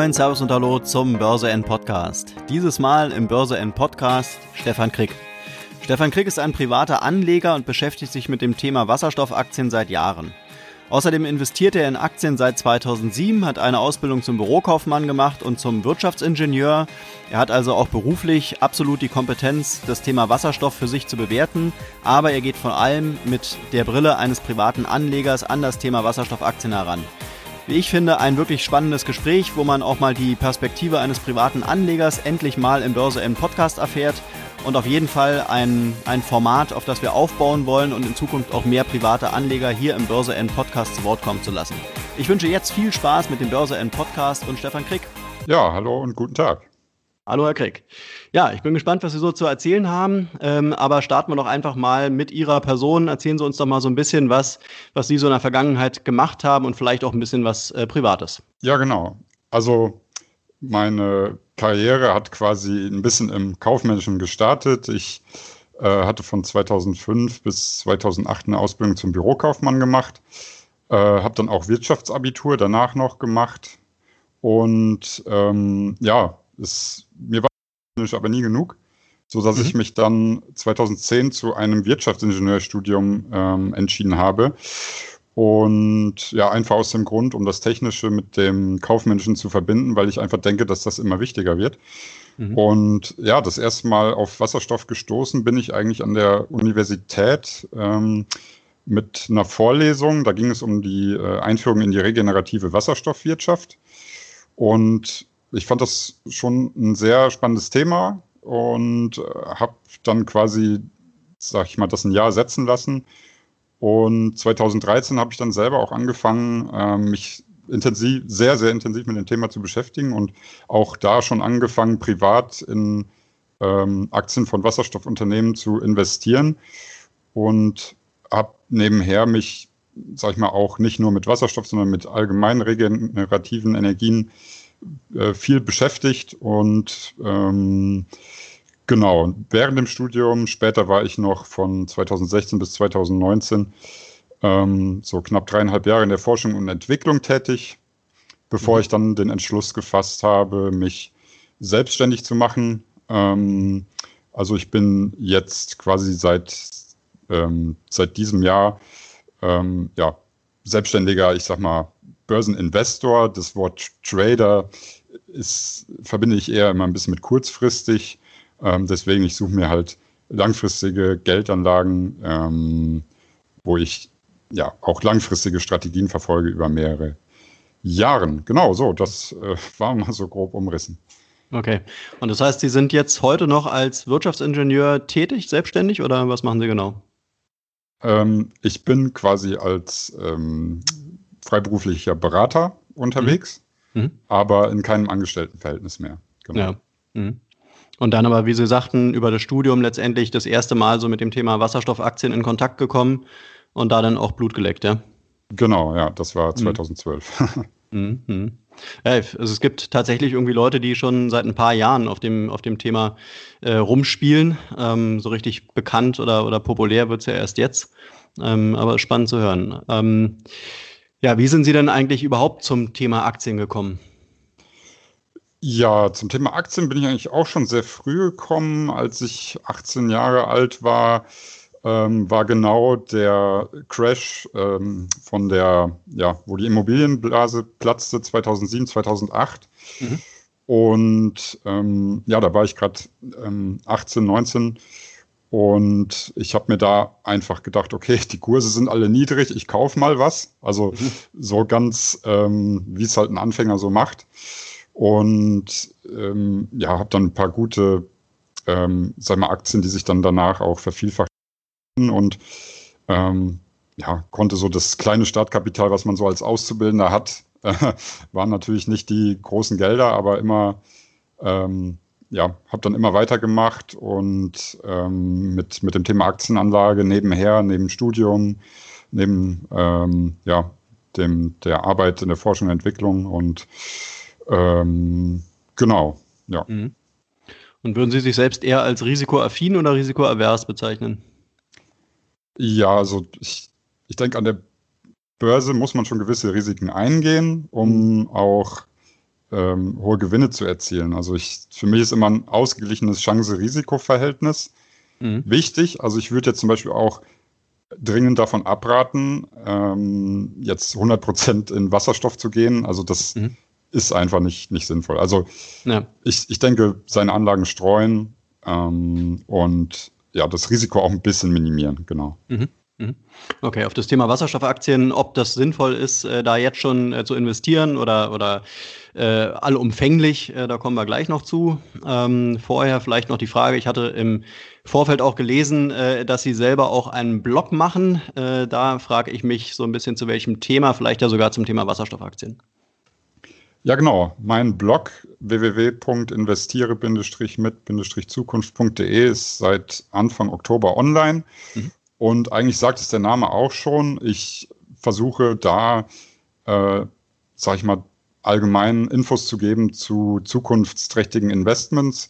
moin, Servus und Hallo zum Börse N Podcast. Dieses Mal im Börse N Podcast Stefan Krick. Stefan Krick ist ein privater Anleger und beschäftigt sich mit dem Thema Wasserstoffaktien seit Jahren. Außerdem investiert er in Aktien seit 2007, hat eine Ausbildung zum Bürokaufmann gemacht und zum Wirtschaftsingenieur. Er hat also auch beruflich absolut die Kompetenz, das Thema Wasserstoff für sich zu bewerten, aber er geht vor allem mit der Brille eines privaten Anlegers an das Thema Wasserstoffaktien heran. Wie ich finde, ein wirklich spannendes Gespräch, wo man auch mal die Perspektive eines privaten Anlegers endlich mal im Börse M Podcast erfährt und auf jeden Fall ein, ein Format, auf das wir aufbauen wollen und in Zukunft auch mehr private Anleger hier im Börse N Podcast zu Wort kommen zu lassen. Ich wünsche jetzt viel Spaß mit dem Börse N Podcast und Stefan Krick. Ja, hallo und guten Tag. Hallo, Herr Krick. Ja, ich bin gespannt, was Sie so zu erzählen haben. Ähm, aber starten wir doch einfach mal mit Ihrer Person. Erzählen Sie uns doch mal so ein bisschen was, was Sie so in der Vergangenheit gemacht haben und vielleicht auch ein bisschen was äh, Privates. Ja, genau. Also meine Karriere hat quasi ein bisschen im Kaufmännischen gestartet. Ich äh, hatte von 2005 bis 2008 eine Ausbildung zum Bürokaufmann gemacht, äh, habe dann auch Wirtschaftsabitur danach noch gemacht und ähm, ja, es, mir war aber nie genug, so dass mhm. ich mich dann 2010 zu einem Wirtschaftsingenieurstudium ähm, entschieden habe und ja, einfach aus dem Grund, um das Technische mit dem Kaufmännischen zu verbinden, weil ich einfach denke, dass das immer wichtiger wird. Mhm. Und ja, das erste Mal auf Wasserstoff gestoßen bin ich eigentlich an der Universität ähm, mit einer Vorlesung. Da ging es um die äh, Einführung in die regenerative Wasserstoffwirtschaft. Und ich fand das schon ein sehr spannendes Thema und äh, habe dann quasi, sag ich mal, das ein Jahr setzen lassen. Und 2013 habe ich dann selber auch angefangen, ähm, mich intensiv, sehr, sehr intensiv mit dem Thema zu beschäftigen und auch da schon angefangen, privat in ähm, Aktien von Wasserstoffunternehmen zu investieren. Und habe nebenher mich, sag ich mal, auch nicht nur mit Wasserstoff, sondern mit allgemeinen regenerativen Energien äh, viel beschäftigt und ähm, Genau, während dem Studium, später war ich noch von 2016 bis 2019 ähm, so knapp dreieinhalb Jahre in der Forschung und Entwicklung tätig, bevor mhm. ich dann den Entschluss gefasst habe, mich selbstständig zu machen. Ähm, also ich bin jetzt quasi seit, ähm, seit diesem Jahr ähm, ja, selbstständiger, ich sag mal, Börseninvestor. Das Wort Trader ist, verbinde ich eher immer ein bisschen mit kurzfristig. Ähm, deswegen, ich suche mir halt langfristige Geldanlagen, ähm, wo ich ja auch langfristige Strategien verfolge über mehrere Jahre. Genau so, das äh, war mal so grob umrissen. Okay. Und das heißt, Sie sind jetzt heute noch als Wirtschaftsingenieur tätig, selbstständig oder was machen Sie genau? Ähm, ich bin quasi als ähm, freiberuflicher Berater unterwegs, mhm. Mhm. aber in keinem Angestelltenverhältnis mehr. Genau. Ja. Mhm. Und dann aber, wie Sie sagten, über das Studium letztendlich das erste Mal so mit dem Thema Wasserstoffaktien in Kontakt gekommen und da dann auch Blut geleckt, ja? Genau, ja, das war 2012. Mhm. mhm. Ja, also es gibt tatsächlich irgendwie Leute, die schon seit ein paar Jahren auf dem, auf dem Thema äh, rumspielen. Ähm, so richtig bekannt oder, oder populär wird es ja erst jetzt. Ähm, aber spannend zu hören. Ähm, ja, wie sind Sie denn eigentlich überhaupt zum Thema Aktien gekommen? Ja, zum Thema Aktien bin ich eigentlich auch schon sehr früh gekommen. Als ich 18 Jahre alt war, ähm, war genau der Crash ähm, von der, ja, wo die Immobilienblase platzte 2007, 2008. Mhm. Und ähm, ja, da war ich gerade 18, 19 und ich habe mir da einfach gedacht, okay, die Kurse sind alle niedrig, ich kaufe mal was. Also mhm. so ganz, ähm, wie es halt ein Anfänger so macht. Und ähm, ja, habe dann ein paar gute, ähm, sag mal, Aktien, die sich dann danach auch vervielfacht und ähm, ja, konnte so das kleine Startkapital, was man so als Auszubildender hat, äh, waren natürlich nicht die großen Gelder, aber immer, ähm, ja, habe dann immer weitergemacht und ähm, mit, mit dem Thema Aktienanlage nebenher, neben Studium, neben ähm, ja, dem, der Arbeit in der Forschung und Entwicklung und ähm, genau, ja. Mhm. Und würden Sie sich selbst eher als risikoaffin oder risikoavers bezeichnen? Ja, also ich, ich denke, an der Börse muss man schon gewisse Risiken eingehen, um mhm. auch ähm, hohe Gewinne zu erzielen. Also ich, für mich ist immer ein ausgeglichenes Chance-Risiko-Verhältnis mhm. wichtig. Also ich würde jetzt zum Beispiel auch dringend davon abraten, ähm, jetzt 100 Prozent in Wasserstoff zu gehen. Also das mhm. ist einfach nicht, nicht sinnvoll. Also ja. ich, ich denke, seine Anlagen streuen ähm, und ja, das Risiko auch ein bisschen minimieren, genau. Mhm. Mhm. Okay, auf das Thema Wasserstoffaktien, ob das sinnvoll ist, äh, da jetzt schon äh, zu investieren oder, oder äh, allumfänglich, äh, da kommen wir gleich noch zu. Ähm, vorher vielleicht noch die Frage, ich hatte im Vorfeld auch gelesen, äh, dass Sie selber auch einen Blog machen. Äh, da frage ich mich so ein bisschen zu welchem Thema, vielleicht ja sogar zum Thema Wasserstoffaktien. Ja, genau. Mein Blog www.investiere-mit-zukunft.de ist seit Anfang Oktober online. Mhm. Und eigentlich sagt es der Name auch schon. Ich versuche da, äh, sag ich mal, allgemein Infos zu geben zu zukunftsträchtigen Investments,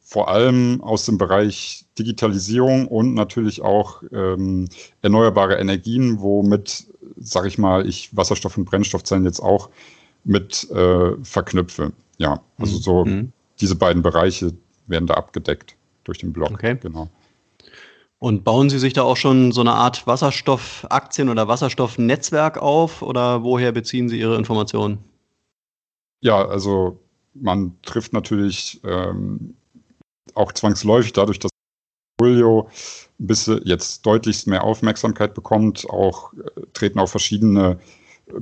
vor allem aus dem Bereich Digitalisierung und natürlich auch ähm, erneuerbare Energien, womit, sag ich mal, ich Wasserstoff- und Brennstoffzellen jetzt auch mit äh, verknüpfe. Ja, also so mhm. diese beiden Bereiche werden da abgedeckt durch den Blog. Okay. Genau. Und bauen Sie sich da auch schon so eine Art Wasserstoffaktien- oder Wasserstoffnetzwerk auf oder woher beziehen Sie Ihre Informationen? Ja, also man trifft natürlich ähm, auch zwangsläufig dadurch, dass Portfolio ein bisschen jetzt deutlichst mehr Aufmerksamkeit bekommt, auch äh, treten auch verschiedene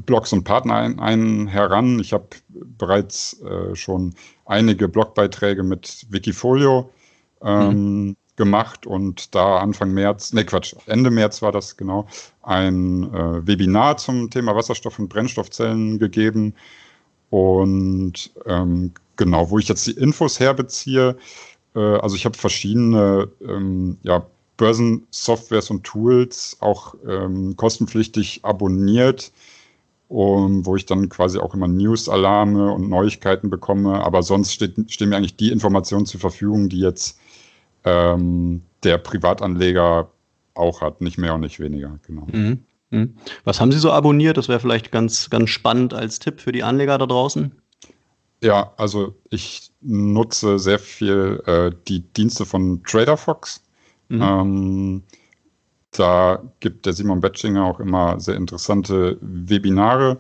Blogs und Partner ein, ein heran. Ich habe bereits äh, schon einige Blogbeiträge mit Wikifolio ähm, mhm. Gemacht und da Anfang März, ne Quatsch, Ende März war das genau, ein äh, Webinar zum Thema Wasserstoff- und Brennstoffzellen gegeben. Und ähm, genau, wo ich jetzt die Infos herbeziehe, äh, also ich habe verschiedene ähm, ja, Börsensoftwares und Tools auch ähm, kostenpflichtig abonniert um, wo ich dann quasi auch immer News-Alarme und Neuigkeiten bekomme. Aber sonst steht, stehen mir eigentlich die Informationen zur Verfügung, die jetzt ähm, der Privatanleger auch hat, nicht mehr und nicht weniger. Genau. Mhm. Mhm. Was haben Sie so abonniert? Das wäre vielleicht ganz, ganz spannend als Tipp für die Anleger da draußen. Ja, also ich nutze sehr viel äh, die Dienste von TraderFox. Mhm. Ähm, da gibt der Simon Bettschinger auch immer sehr interessante Webinare.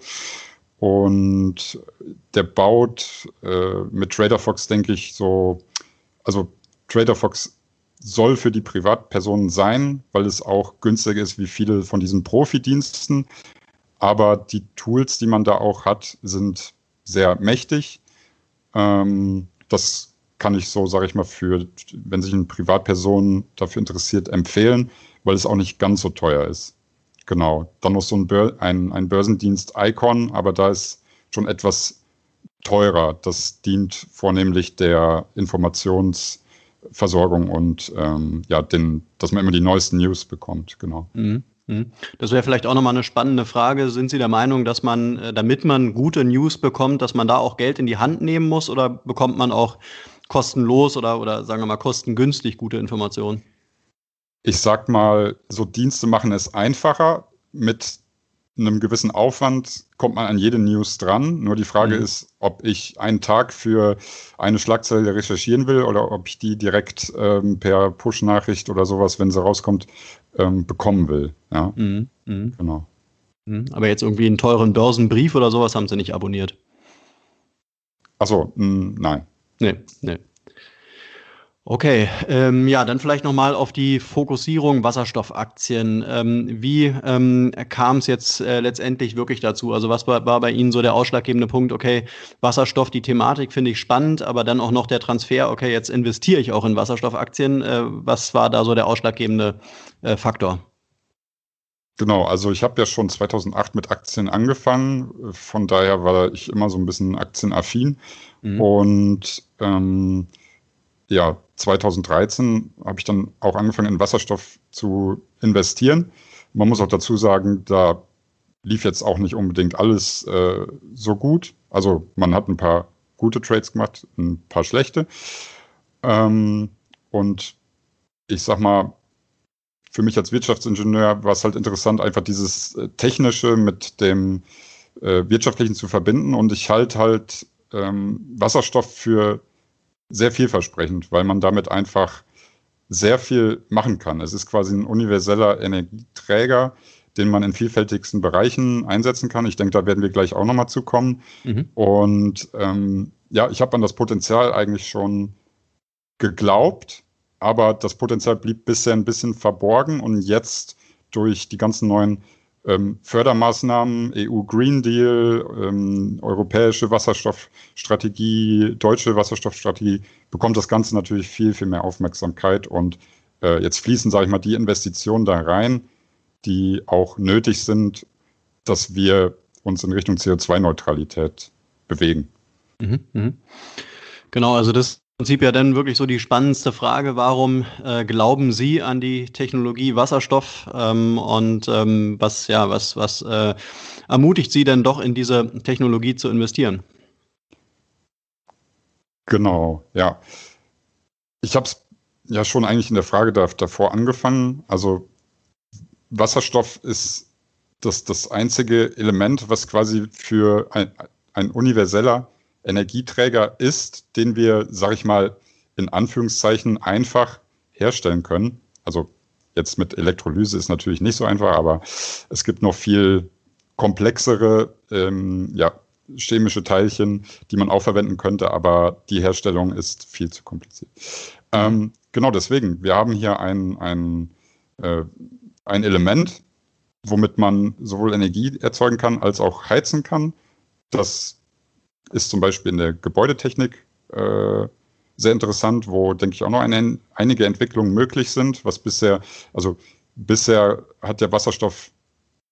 Und der baut äh, mit TraderFox, denke ich, so, also TraderFox soll für die Privatpersonen sein, weil es auch günstiger ist wie viele von diesen Profi-Diensten. Aber die Tools, die man da auch hat, sind sehr mächtig. Ähm, das kann ich so, sage ich mal, für, wenn sich eine Privatperson dafür interessiert, empfehlen weil es auch nicht ganz so teuer ist. Genau. Dann noch so ein, Bör ein, ein Börsendienst Icon, aber da ist schon etwas teurer. Das dient vornehmlich der Informationsversorgung und ähm, ja, den, dass man immer die neuesten News bekommt, genau. Mhm. mhm. Das wäre vielleicht auch nochmal eine spannende Frage. Sind Sie der Meinung, dass man, äh, damit man gute News bekommt, dass man da auch Geld in die Hand nehmen muss oder bekommt man auch kostenlos oder, oder sagen wir mal kostengünstig gute Informationen? ich sag mal, so Dienste machen es einfacher. Mit einem gewissen Aufwand kommt man an jede News dran. Nur die Frage mhm. ist, ob ich einen Tag für eine Schlagzeile recherchieren will oder ob ich die direkt ähm, per Push-Nachricht oder sowas, wenn sie rauskommt, ähm, bekommen will. Ja, mhm. Mhm. genau. Mhm. Aber jetzt irgendwie einen teuren Börsenbrief oder sowas haben sie nicht abonniert. Achso, nein. Nee, nee. Okay, ähm, ja, dann vielleicht nochmal auf die Fokussierung Wasserstoffaktien. Ähm, wie ähm, kam es jetzt äh, letztendlich wirklich dazu? Also was war, war bei Ihnen so der ausschlaggebende Punkt? Okay, Wasserstoff, die Thematik finde ich spannend, aber dann auch noch der Transfer, okay, jetzt investiere ich auch in Wasserstoffaktien. Äh, was war da so der ausschlaggebende äh, Faktor? Genau, also ich habe ja schon 2008 mit Aktien angefangen, von daher war ich immer so ein bisschen aktienaffin mhm. und ähm, ja, 2013 habe ich dann auch angefangen, in Wasserstoff zu investieren. Man muss auch dazu sagen, da lief jetzt auch nicht unbedingt alles äh, so gut. Also man hat ein paar gute Trades gemacht, ein paar schlechte. Ähm, und ich sag mal, für mich als Wirtschaftsingenieur war es halt interessant, einfach dieses äh, Technische mit dem äh, Wirtschaftlichen zu verbinden. Und ich halte halt ähm, Wasserstoff für sehr vielversprechend, weil man damit einfach sehr viel machen kann. Es ist quasi ein universeller Energieträger, den man in vielfältigsten Bereichen einsetzen kann. Ich denke, da werden wir gleich auch nochmal zukommen. Mhm. Und ähm, ja, ich habe an das Potenzial eigentlich schon geglaubt, aber das Potenzial blieb bisher ein bisschen verborgen und jetzt durch die ganzen neuen ähm, Fördermaßnahmen, EU Green Deal, ähm, europäische Wasserstoffstrategie, deutsche Wasserstoffstrategie, bekommt das Ganze natürlich viel, viel mehr Aufmerksamkeit und äh, jetzt fließen, sage ich mal, die Investitionen da rein, die auch nötig sind, dass wir uns in Richtung CO2-Neutralität bewegen. Mhm, mh. Genau, also das Prinzip ja dann wirklich so die spannendste Frage, warum äh, glauben Sie an die Technologie Wasserstoff ähm, und ähm, was, ja, was, was äh, ermutigt Sie denn doch in diese Technologie zu investieren? Genau, ja. Ich habe es ja schon eigentlich in der Frage da, davor angefangen. Also Wasserstoff ist das, das einzige Element, was quasi für ein, ein universeller Energieträger ist, den wir, sage ich mal, in Anführungszeichen einfach herstellen können. Also jetzt mit Elektrolyse ist natürlich nicht so einfach, aber es gibt noch viel komplexere ähm, ja, chemische Teilchen, die man auch verwenden könnte, aber die Herstellung ist viel zu kompliziert. Ähm, genau deswegen, wir haben hier ein, ein, äh, ein Element, womit man sowohl Energie erzeugen kann als auch heizen kann. Das ist zum Beispiel in der Gebäudetechnik äh, sehr interessant, wo, denke ich, auch noch eine, einige Entwicklungen möglich sind, was bisher, also bisher hat der Wasserstoff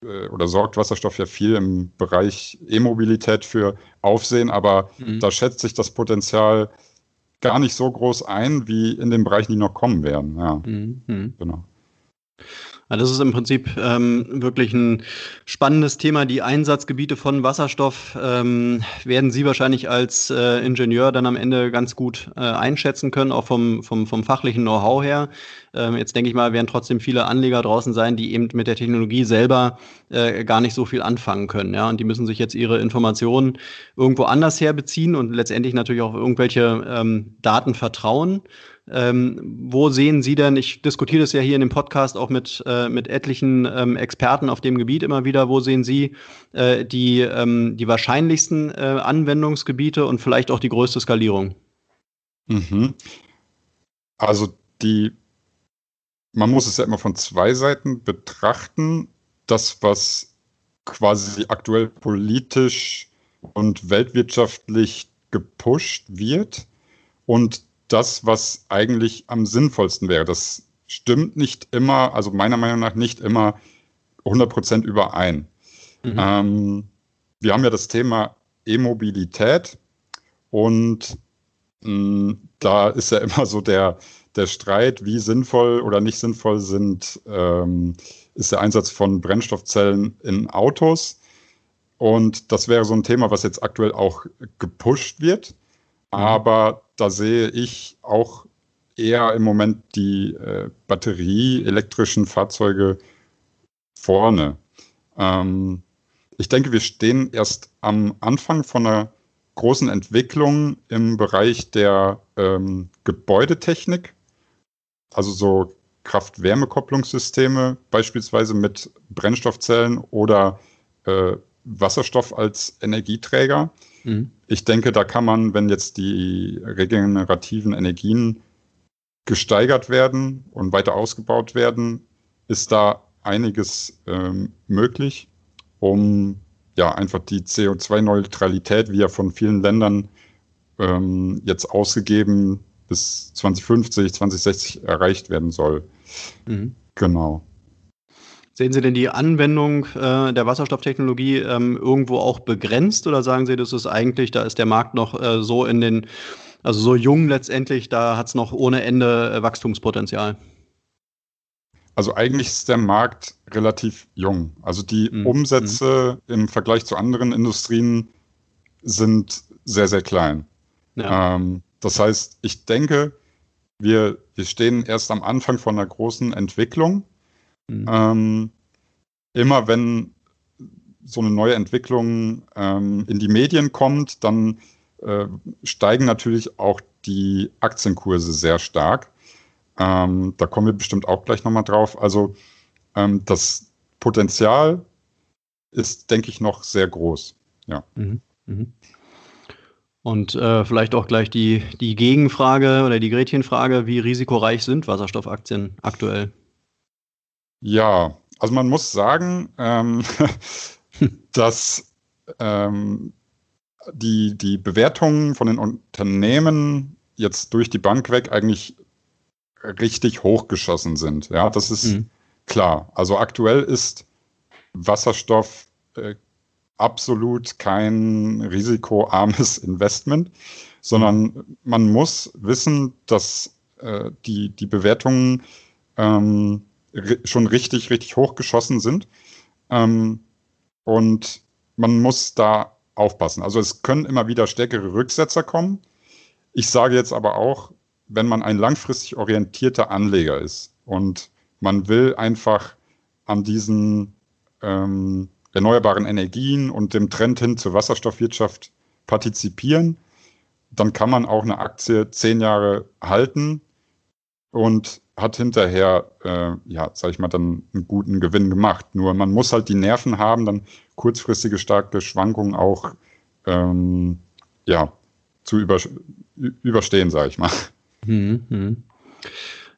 äh, oder sorgt Wasserstoff ja viel im Bereich E-Mobilität für Aufsehen, aber mhm. da schätzt sich das Potenzial gar nicht so groß ein, wie in den Bereichen, die noch kommen werden. Ja, mhm. genau. Ja, das ist im Prinzip ähm, wirklich ein spannendes Thema. Die Einsatzgebiete von Wasserstoff ähm, werden Sie wahrscheinlich als äh, Ingenieur dann am Ende ganz gut äh, einschätzen können, auch vom, vom, vom fachlichen Know-how her. Ähm, jetzt denke ich mal, werden trotzdem viele Anleger draußen sein, die eben mit der Technologie selber äh, gar nicht so viel anfangen können. Ja? Und die müssen sich jetzt ihre Informationen irgendwo anders herbeziehen und letztendlich natürlich auch irgendwelche ähm, Daten vertrauen. Ähm, wo sehen Sie denn, ich diskutiere das ja hier in dem Podcast auch mit, äh, mit etlichen ähm, Experten auf dem Gebiet immer wieder, wo sehen Sie äh, die, ähm, die wahrscheinlichsten äh, Anwendungsgebiete und vielleicht auch die größte Skalierung? Mhm. Also die, man muss es ja immer von zwei Seiten betrachten. Das, was quasi aktuell politisch und weltwirtschaftlich gepusht wird und das, was eigentlich am sinnvollsten wäre. Das stimmt nicht immer, also meiner Meinung nach nicht immer 100% überein. Mhm. Ähm, wir haben ja das Thema E-Mobilität und mh, mm, da ist ja immer so der, der Streit, wie sinnvoll oder nicht sinnvoll sind, ähm, ist der Einsatz von Brennstoffzellen in Autos. Und das wäre so ein Thema, was jetzt aktuell auch gepusht wird. Mhm. Aber da sehe ich auch eher im Moment die äh, batterieelektrischen Fahrzeuge vorne. Ähm, ich denke, wir stehen erst am Anfang von einer großen Entwicklung im Bereich der ähm, Gebäudetechnik, also so Kraft-Wärme-Kopplungssysteme, beispielsweise mit Brennstoffzellen oder äh, Wasserstoff als Energieträger. Mhm. Ich denke, da kann man, wenn jetzt die regenerativen Energien gesteigert werden und weiter ausgebaut werden, ist da einiges ähm, möglich, um ja einfach die CO2-Neutralität, wie ja von vielen Ländern ähm, jetzt ausgegeben, bis 2050, 2060 erreicht werden soll. Mhm. Genau. Sehen Sie denn die Anwendung äh, der Wasserstofftechnologie ähm, irgendwo auch begrenzt oder sagen Sie, das ist eigentlich, da ist der Markt noch äh, so in den, also so jung letztendlich, da hat es noch ohne Ende äh, Wachstumspotenzial? Also eigentlich ist der Markt relativ jung. Also die mhm. Umsätze mhm. im Vergleich zu anderen Industrien sind sehr, sehr klein. Ja. Ähm, das heißt, ich denke, wir, wir stehen erst am Anfang von einer großen Entwicklung. Mhm. Ähm, immer wenn so eine neue Entwicklung ähm, in die Medien kommt, dann äh, steigen natürlich auch die Aktienkurse sehr stark. Ähm, da kommen wir bestimmt auch gleich nochmal drauf. Also ähm, das Potenzial ist, denke ich, noch sehr groß. Ja. Mhm. Mhm. Und äh, vielleicht auch gleich die, die Gegenfrage oder die Gretchenfrage, wie risikoreich sind Wasserstoffaktien aktuell? Ja, also man muss sagen, ähm, dass ähm, die, die Bewertungen von den Unternehmen jetzt durch die Bank weg eigentlich richtig hochgeschossen sind. Ja, das ist mhm. klar. Also aktuell ist Wasserstoff äh, absolut kein risikoarmes Investment, sondern man muss wissen, dass äh, die, die Bewertungen ähm, schon richtig, richtig hochgeschossen sind. Ähm, und man muss da aufpassen. Also es können immer wieder stärkere Rücksetzer kommen. Ich sage jetzt aber auch, wenn man ein langfristig orientierter Anleger ist und man will einfach an diesen ähm, erneuerbaren Energien und dem Trend hin zur Wasserstoffwirtschaft partizipieren, dann kann man auch eine Aktie zehn Jahre halten und hat hinterher, äh, ja, sag ich mal, dann einen guten Gewinn gemacht. Nur man muss halt die Nerven haben, dann kurzfristige starke Schwankungen auch ähm, ja, zu über, überstehen, sage ich mal. Hm, hm.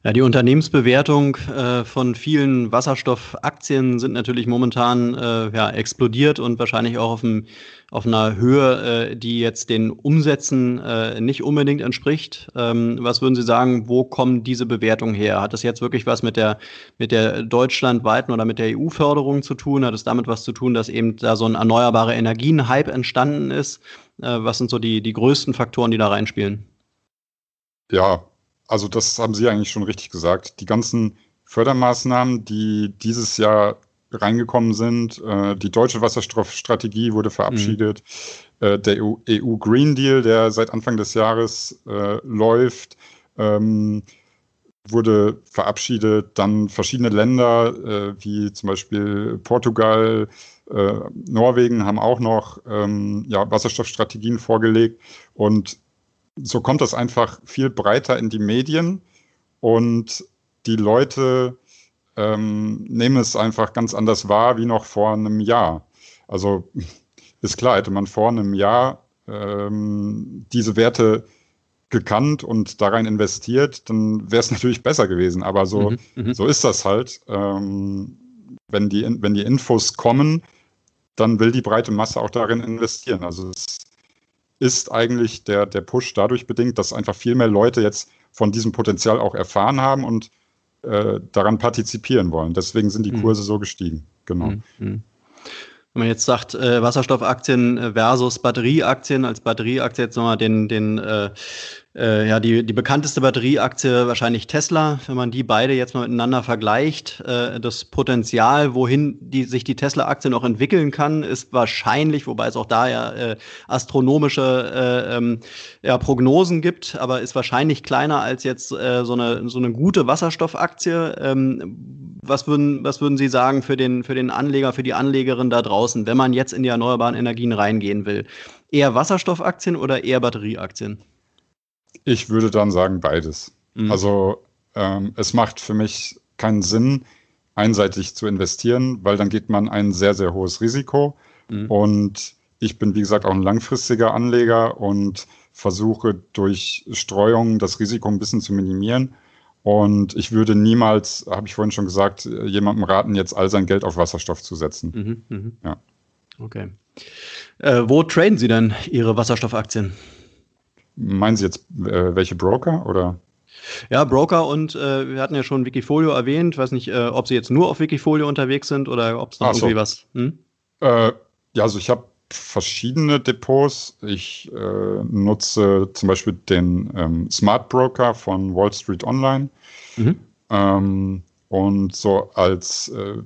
Ja, die Unternehmensbewertung äh, von vielen Wasserstoffaktien sind natürlich momentan äh, ja, explodiert und wahrscheinlich auch auf, einem, auf einer Höhe, äh, die jetzt den Umsätzen äh, nicht unbedingt entspricht. Ähm, was würden Sie sagen, wo kommen diese Bewertungen her? Hat das jetzt wirklich was mit der, mit der deutschlandweiten oder mit der EU-Förderung zu tun? Hat es damit was zu tun, dass eben da so ein erneuerbare Energien-Hype entstanden ist? Äh, was sind so die, die größten Faktoren, die da reinspielen? Ja, also das haben Sie eigentlich schon richtig gesagt. Die ganzen Fördermaßnahmen, die dieses Jahr reingekommen sind, äh, die deutsche Wasserstoffstrategie wurde verabschiedet, mhm. äh, der EU, EU, Green Deal, der seit Anfang des Jahres äh, läuft, ähm, wurde verabschiedet. Dann verschiedene Länder, äh, wie zum Beispiel Portugal, äh, Norwegen, haben auch noch ähm, ja, Wasserstoffstrategien vorgelegt. Und so kommt das einfach viel breiter in die Medien und die Leute ähm, nehmen es einfach ganz anders wahr wie noch vor einem Jahr. Also ist klar, hätte man vor einem Jahr ähm, diese Werte gekannt und da rein investiert, dann wäre es natürlich besser gewesen. Aber so, mhm, mhm, so ist das halt. Ähm, wenn, die, wenn die Infos kommen, dann will die breite Masse auch darin investieren. Also es ist eigentlich der, der Push dadurch bedingt, dass einfach viel mehr Leute jetzt von diesem Potenzial auch erfahren haben und äh, daran partizipieren wollen. Deswegen sind die hm. Kurse mhm. so gestiegen. Genau. Mhm. Wenn man jetzt sagt, äh, Wasserstoffaktien versus Batterieaktien, als Batterieaktie jetzt nochmal den, den äh, äh, ja, die, die bekannteste Batterieaktie wahrscheinlich Tesla. Wenn man die beide jetzt mal miteinander vergleicht, äh, das Potenzial, wohin die, sich die Tesla-Aktie noch entwickeln kann, ist wahrscheinlich, wobei es auch da ja äh, astronomische äh, ähm, ja, Prognosen gibt, aber ist wahrscheinlich kleiner als jetzt äh, so, eine, so eine gute Wasserstoffaktie. Ähm, was, würden, was würden Sie sagen für den, für den Anleger, für die Anlegerin da draußen, wenn man jetzt in die erneuerbaren Energien reingehen will? Eher Wasserstoffaktien oder eher Batterieaktien? Ich würde dann sagen beides. Mhm. Also ähm, es macht für mich keinen Sinn, einseitig zu investieren, weil dann geht man ein sehr, sehr hohes Risiko. Mhm. Und ich bin, wie gesagt, auch ein langfristiger Anleger und versuche durch Streuung das Risiko ein bisschen zu minimieren. Und ich würde niemals, habe ich vorhin schon gesagt, jemandem raten, jetzt all sein Geld auf Wasserstoff zu setzen. Mhm, mh. Ja. Okay. Äh, wo traden Sie denn Ihre Wasserstoffaktien? Meinen Sie jetzt äh, welche Broker oder? Ja, Broker und äh, wir hatten ja schon Wikifolio erwähnt. Ich weiß nicht, äh, ob Sie jetzt nur auf Wikifolio unterwegs sind oder ob es noch Ach irgendwie so. was. Hm? Äh, ja, also ich habe verschiedene Depots. Ich äh, nutze zum Beispiel den ähm, Smart Broker von Wall Street Online. Mhm. Ähm, und so als äh,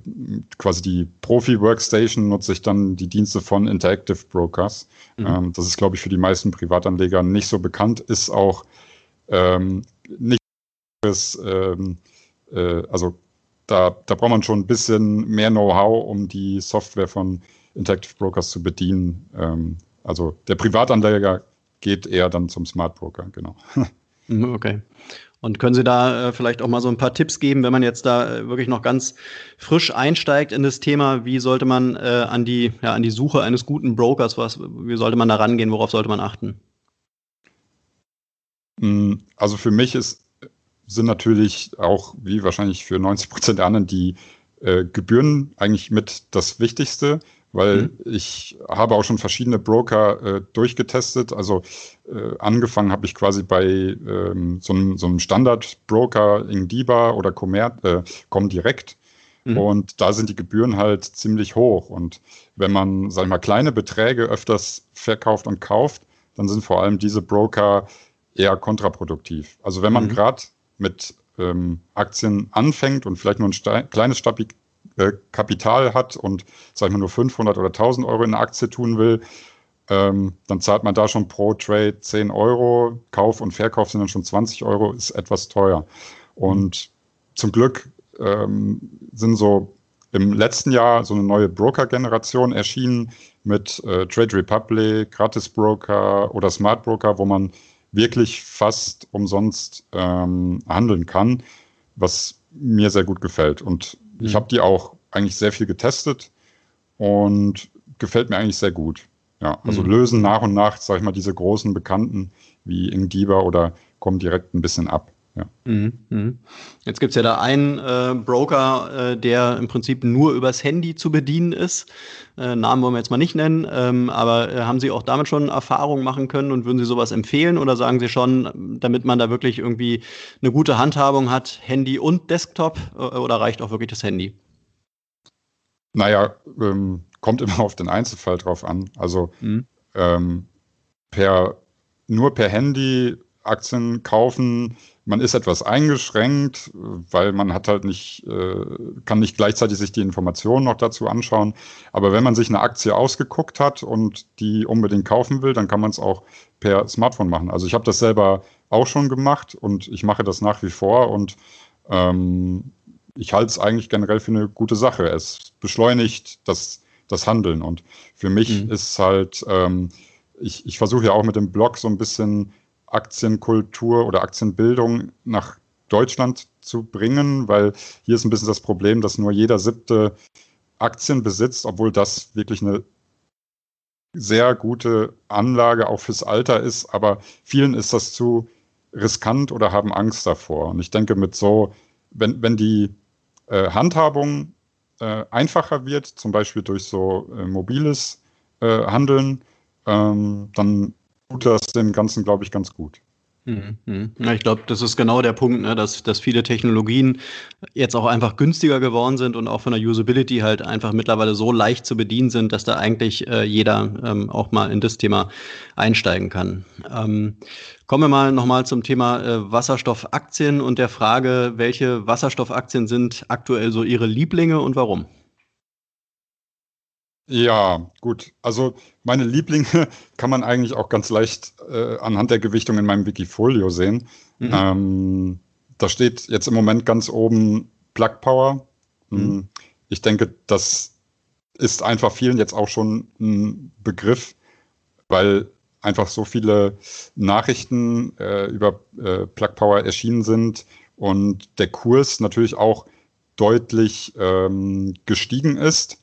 quasi die Profi-Workstation nutze ich dann die Dienste von Interactive Brokers. Mhm. Ähm, das ist, glaube ich, für die meisten Privatanleger nicht so bekannt, ist auch ähm, nicht ähm, äh, also da, da braucht man schon ein bisschen mehr Know-how, um die Software von Interactive Brokers zu bedienen. Ähm, also der Privatanleger geht eher dann zum Smart Broker, genau. Mhm, okay. Und können Sie da äh, vielleicht auch mal so ein paar Tipps geben, wenn man jetzt da äh, wirklich noch ganz frisch einsteigt in das Thema, wie sollte man äh, an, die, ja, an die Suche eines guten Brokers, was, wie sollte man da rangehen, worauf sollte man achten? Mm, also für mich ist, sind natürlich auch, wie wahrscheinlich für 90 Prozent der anderen, die äh, Gebühren eigentlich mit das Wichtigste weil mhm. ich habe auch schon verschiedene Broker äh, durchgetestet. Also äh, angefangen habe ich quasi bei ähm, so einem, so einem Standard-Broker, Ingdiba oder Commer äh, Comdirect. Mhm. Und da sind die Gebühren halt ziemlich hoch. Und wenn man, sag ich mal, kleine Beträge öfters verkauft und kauft, dann sind vor allem diese Broker eher kontraproduktiv. Also wenn man mhm. gerade mit ähm, Aktien anfängt und vielleicht nur ein kleines äh, Kapital hat und, sag ich nur 500 oder 1000 Euro in eine Aktie tun will, ähm, dann zahlt man da schon pro Trade 10 Euro. Kauf und Verkauf sind dann schon 20 Euro, ist etwas teuer. Und zum Glück ähm, sind so im letzten Jahr so eine neue Broker-Generation erschienen mit äh, Trade Republic, Gratis Broker oder Smart Broker, wo man wirklich fast umsonst ähm, handeln kann, was mir sehr gut gefällt. Und ich mhm. habe die auch eigentlich sehr viel getestet und gefällt mir eigentlich sehr gut. Ja, also mhm. lösen nach und nach, sag ich mal, diese großen Bekannten wie Ingdiba oder kommen direkt ein bisschen ab. Ja. Mhm, mhm. Jetzt gibt es ja da einen äh, Broker, äh, der im Prinzip nur übers Handy zu bedienen ist. Äh, Namen wollen wir jetzt mal nicht nennen, ähm, aber äh, haben Sie auch damit schon Erfahrungen machen können und würden Sie sowas empfehlen oder sagen Sie schon, damit man da wirklich irgendwie eine gute Handhabung hat, Handy und Desktop äh, oder reicht auch wirklich das Handy? Naja, ähm, kommt immer auf den Einzelfall drauf an. Also mhm. ähm, per, nur per Handy Aktien kaufen man ist etwas eingeschränkt, weil man hat halt nicht, äh, kann nicht gleichzeitig sich die Informationen noch dazu anschauen. Aber wenn man sich eine Aktie ausgeguckt hat und die unbedingt kaufen will, dann kann man es auch per Smartphone machen. Also ich habe das selber auch schon gemacht und ich mache das nach wie vor und ähm, ich halte es eigentlich generell für eine gute Sache. Es beschleunigt das, das Handeln und für mich mhm. ist halt, ähm, ich, ich versuche ja auch mit dem Blog so ein bisschen Aktienkultur oder Aktienbildung nach Deutschland zu bringen, weil hier ist ein bisschen das Problem, dass nur jeder siebte Aktien besitzt, obwohl das wirklich eine sehr gute Anlage auch fürs Alter ist, aber vielen ist das zu riskant oder haben Angst davor. Und ich denke, mit so, wenn, wenn die äh, Handhabung äh, einfacher wird, zum Beispiel durch so äh, mobiles äh, Handeln, ähm, dann tut das dem Ganzen, glaube ich, ganz gut. Mhm, mhm. Ja, ich glaube, das ist genau der Punkt, ne, dass, dass viele Technologien jetzt auch einfach günstiger geworden sind und auch von der Usability halt einfach mittlerweile so leicht zu bedienen sind, dass da eigentlich äh, jeder ähm, auch mal in das Thema einsteigen kann. Ähm, kommen wir mal nochmal zum Thema äh, Wasserstoffaktien und der Frage, welche Wasserstoffaktien sind aktuell so Ihre Lieblinge und warum? Ja, gut. Also meine Lieblinge kann man eigentlich auch ganz leicht äh, anhand der Gewichtung in meinem Wikifolio sehen. Mhm. Ähm, da steht jetzt im Moment ganz oben Plug Power. Mhm. Hm, ich denke, das ist einfach vielen jetzt auch schon ein Begriff, weil einfach so viele Nachrichten äh, über äh, Plug Power erschienen sind und der Kurs natürlich auch deutlich ähm, gestiegen ist.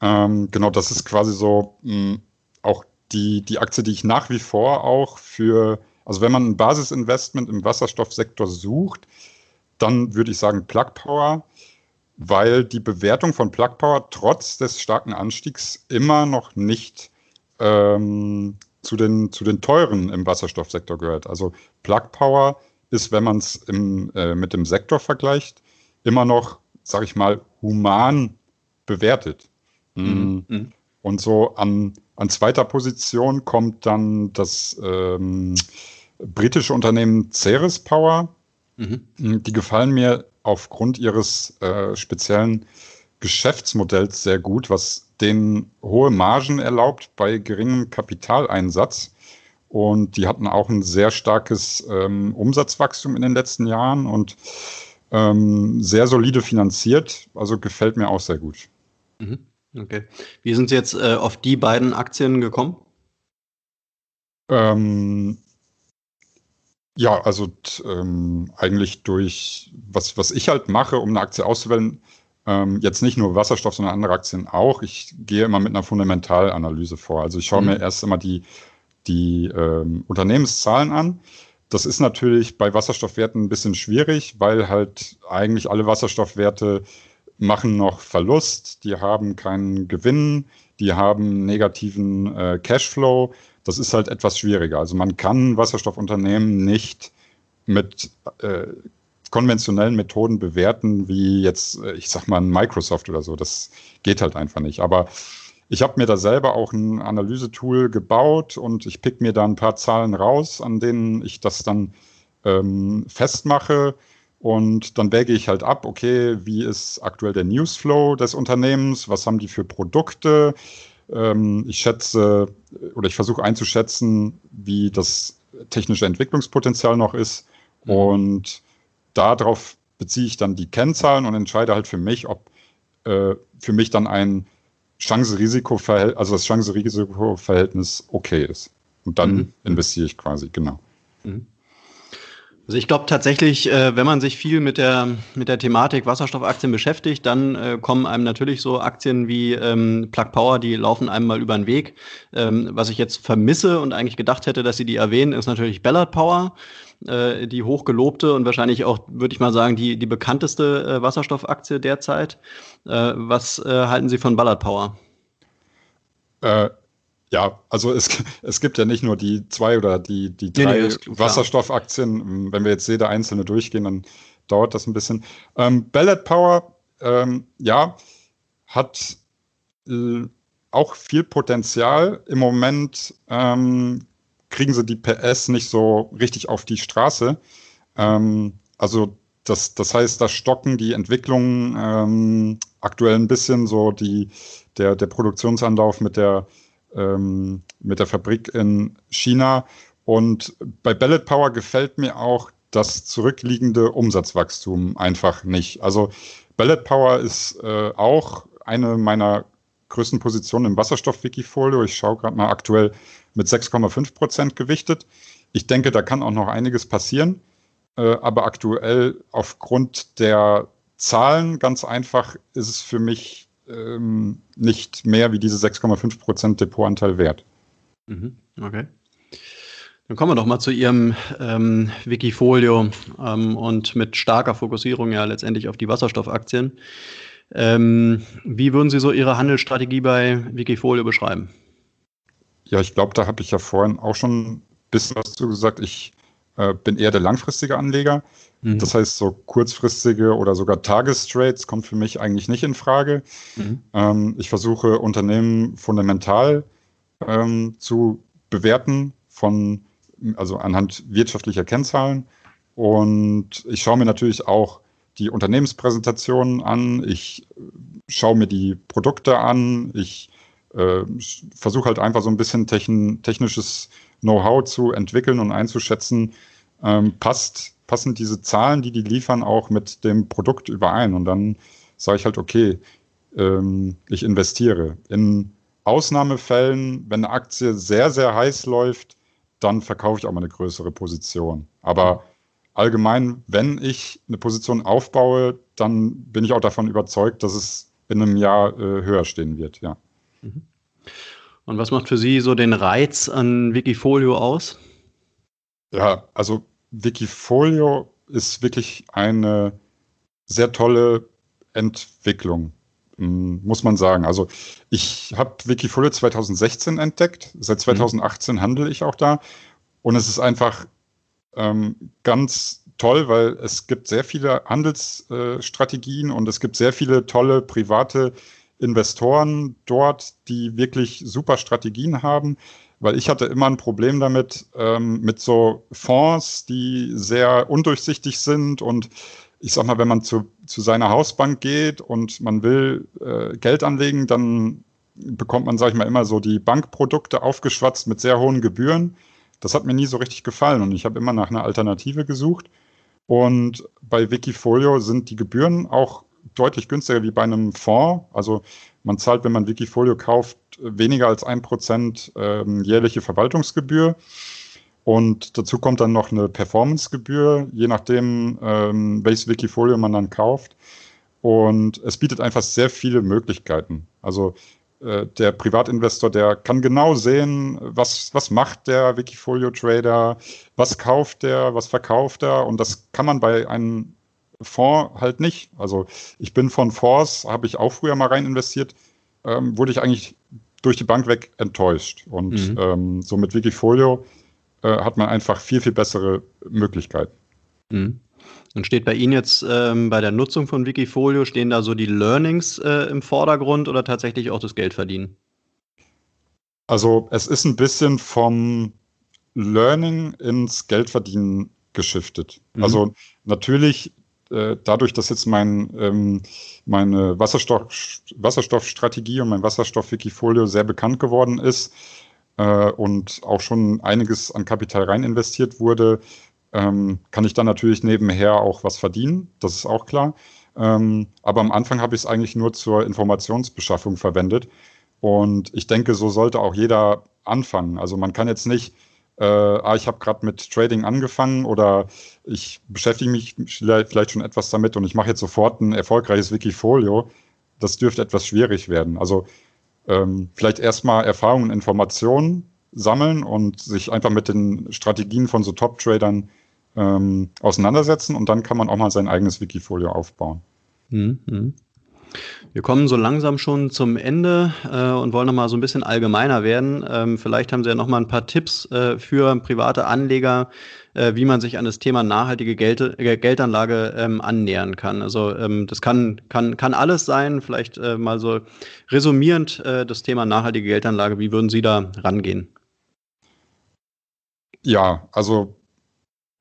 Ähm, genau, das ist quasi so mh, hm, auch die, die Aktie, die ich nach wie vor auch für, also wenn man ein Basisinvestment im Wasserstoffsektor sucht, dann würde ich sagen Plug Power, weil die Bewertung von Plug Power trotz des starken Anstiegs immer noch nicht ähm, zu, den, zu den teuren im Wasserstoffsektor gehört. Also Plug Power ist, wenn man es äh, mit dem Sektor vergleicht, immer noch, sage ich mal, human bewertet. Mhm. mhm. Und so an, an zweiter Position kommt dann das ähm, britische Unternehmen Ceres Power. Mhm. mhm. Die gefallen mir aufgrund ihres äh, speziellen Geschäftsmodells sehr gut, was denen hohe Margen erlaubt bei geringem Kapitaleinsatz. Und die hatten auch ein sehr starkes ähm, Umsatzwachstum in den letzten Jahren und ähm, sehr solide finanziert. Also gefällt mir auch sehr gut. Mhm. Okay. Wie sind Sie jetzt äh, auf die beiden Aktien gekommen? Ähm, ja, also ähm, eigentlich durch, was, was ich halt mache, um eine Aktie auszuwählen, ähm, jetzt nicht nur Wasserstoff, sondern andere Aktien auch. Ich gehe immer mit einer Fundamentalanalyse vor. Also ich schaue mhm. mir erst immer die, die ähm, Unternehmenszahlen an. Das ist natürlich bei Wasserstoffwerten ein bisschen schwierig, weil halt eigentlich alle Wasserstoffwerte machen noch Verlust, die haben keinen Gewinn, die haben negativen äh, Cashflow das ist halt etwas schwieriger. Also man kann Wasserstoffunternehmen nicht mit äh, konventionellen Methoden bewerten, wie jetzt, äh, ich sag mal, Microsoft oder so. Das geht halt einfach nicht. Aber ich habe mir da selber auch ein Analysetool gebaut und ich pick mir da ein paar Zahlen raus, an denen ich das dann ähm, festmache. Und dann wäge ich halt ab, okay, wie ist aktuell der Newsflow des Unternehmens? Was haben die für Produkte? Ähm, ich schätze oder ich versuche einzuschätzen, wie das technische Entwicklungspotenzial noch ist. Mhm. Und darauf beziehe ich dann die Kennzahlen und entscheide halt für mich, ob äh, für mich dann ein Chance-Risiko-Verhältnis, also das Chance-Risiko-Verhältnis okay ist. Und dann mhm. investiere ich quasi, genau. Mhm. Also ich glaube tatsächlich, äh, wenn man sich viel mit der, mit der Thematik Wasserstoffaktien beschäftigt, dann äh, kommen einem natürlich so Aktien wie ähm, Plug Power, die laufen einem mal über den Weg. Ähm, was ich jetzt vermisse und eigentlich gedacht hätte, dass sie die erwähnen, ist natürlich Ballard Power, äh, die hochgelobte und wahrscheinlich auch, würde ich mal sagen, die, die bekannteste äh, Wasserstoffaktie derzeit. Äh, was halten Sie von Ballard Power? Äh, ja, also es, es gibt ja nicht nur die zwei oder die, die drei nee, nee, Wasserstoffaktien. Wenn wir jetzt jede einzelne durchgehen, dann dauert das ein bisschen. Ähm, Ballot Power, ähm, ja, hat äh, auch viel Potenzial. Im Moment ähm, kriegen sie die PS nicht so richtig auf die Straße. Ähm, also das, das heißt, da stocken die Entwicklungen ähm, aktuell ein bisschen so die, der, der Produktionsanlauf mit der ähm, mit der Fabrik in China. Und bei Ballot Power gefällt mir auch das zurückliegende Umsatzwachstum einfach nicht. Also Ballot Power ist äh, auch eine meiner größten Positionen im Wasserstoff-Wikifolio. Ich schaue gerade mal aktuell mit 6,5 Prozent gewichtet. Ich denke, da kann auch noch einiges passieren. Äh, aber aktuell aufgrund der Zahlen ganz einfach ist es für mich ähm, nicht mehr wie diese 6,5 Prozent Depotanteil wert. Mhm, okay. Dann kommen wir doch mal zu Ihrem ähm, Wikifolio ähm, und mit starker Fokussierung ja letztendlich auf die Wasserstoffaktien. Ähm, wie würden Sie so Ihre Handelsstrategie bei Wikifolio beschreiben? Ja, ich glaube, da habe ich ja vorhin auch schon ein bisschen was zu gesagt. Ich äh, bin eher der langfristige Anleger. Mhm. Das heißt, so kurzfristige oder sogar Tagestrades kommt für mich eigentlich nicht in Frage. Mhm. Ähm, ich versuche Unternehmen fundamental ähm, zu bewerten von, also anhand wirtschaftlicher Kennzahlen. Und ich schaue mir natürlich auch die Unternehmenspräsentationen an. Ich schaue mir die Produkte an. Ich äh, versuche halt einfach so ein bisschen techn technisches Know-how zu entwickeln und einzuschätzen, ähm, passt passen diese Zahlen, die die liefern, auch mit dem Produkt überein. Und dann sage ich halt, okay, ähm, ich investiere. In Ausnahmefällen, wenn eine Aktie sehr, sehr heiß läuft, dann verkaufe ich auch mal eine größere Position. Aber allgemein, wenn ich eine Position aufbaue, dann bin ich auch davon überzeugt, dass es in einem Jahr äh, höher stehen wird, ja. Mhm. Und was macht für Sie so den Reiz an Wikifolio aus? Ja, also Wikifolio ist wirklich eine sehr tolle Entwicklung, muss man sagen. Also ich habe Wikifolio 2016 entdeckt, seit 2018 mhm. handle ich auch da und es ist einfach ähm, ganz toll, weil es gibt sehr viele Handelsstrategien äh, und es gibt sehr viele tolle private Investoren dort, die wirklich super Strategien haben weil ich hatte immer ein Problem damit, ähm, mit so Fonds, die sehr undurchsichtig sind und ich sag mal, wenn man zu, zu seiner Hausbank geht und man will äh, Geld anlegen, dann bekommt man, sag ich mal, immer so die Bankprodukte aufgeschwatzt mit sehr hohen Gebühren. Das hat mir nie so richtig gefallen und ich habe immer nach einer Alternative gesucht. Und bei Wikifolio sind die Gebühren auch deutlich günstiger wie bei einem Fonds. Also Man zahlt, wenn man Wikifolio kauft, weniger als ein Prozent ähm, jährliche Verwaltungsgebühr. Und dazu kommt dann noch eine Performancegebühr, je nachdem, ähm, welches Wikifolio man dann kauft. Und es bietet einfach sehr viele Möglichkeiten. Also äh, der Privatinvestor, der kann genau sehen, was, was macht der Wikifolio-Trader, was kauft der, was verkauft er. Und das kann man bei einem Fonds halt nicht. Also ich bin von Fonds, habe ich auch früher mal rein investiert, ähm, wurde ich eigentlich durch die Bank weg enttäuscht. Und mhm. ähm, so mit Wikifolio äh, hat man einfach viel, viel bessere Möglichkeiten. Mhm. Und steht bei Ihnen jetzt ähm, bei der Nutzung von Wikifolio, stehen da so die Learnings äh, im Vordergrund oder tatsächlich auch das Geldverdienen? Also es ist ein bisschen vom Learning ins Geldverdienen geschiftet. Mhm. Also natürlich äh, dadurch, dass jetzt mein, ähm, meine Wasserstoff, Wasserstoffstrategie und mein Wasserstoff-Wikifolio sehr bekannt geworden ist äh, und auch schon einiges an Kapital rein investiert wurde, ähm, kann ich dann natürlich nebenher auch was verdienen, das ist auch klar. Ähm, aber am Anfang habe ich es eigentlich nur zur Informationsbeschaffung verwendet. Und ich denke, so sollte auch jeder anfangen. Also man kann jetzt nicht, äh, ah, ich habe gerade mit Trading angefangen oder ich beschäftige mich vielleicht schon etwas damit und ich mache jetzt sofort ein erfolgreiches Wikifolio. Das dürfte etwas schwierig werden. Also ähm, vielleicht erstmal Erfahrungen und Informationen sammeln und sich einfach mit den Strategien von so Top-Tradern ähm, auseinandersetzen und dann kann man auch mal sein eigenes Wikifolio aufbauen. Mhm. Wir kommen so langsam schon zum Ende äh, und wollen noch mal so ein bisschen allgemeiner werden. Ähm, vielleicht haben Sie ja noch mal ein paar Tipps äh, für private Anleger, äh, wie man sich an das Thema nachhaltige Geld, Geldanlage ähm, annähern kann. Also ähm, das kann, kann, kann alles sein. Vielleicht äh, mal so resumierend äh, das Thema nachhaltige Geldanlage. Wie würden Sie da rangehen? Ja, also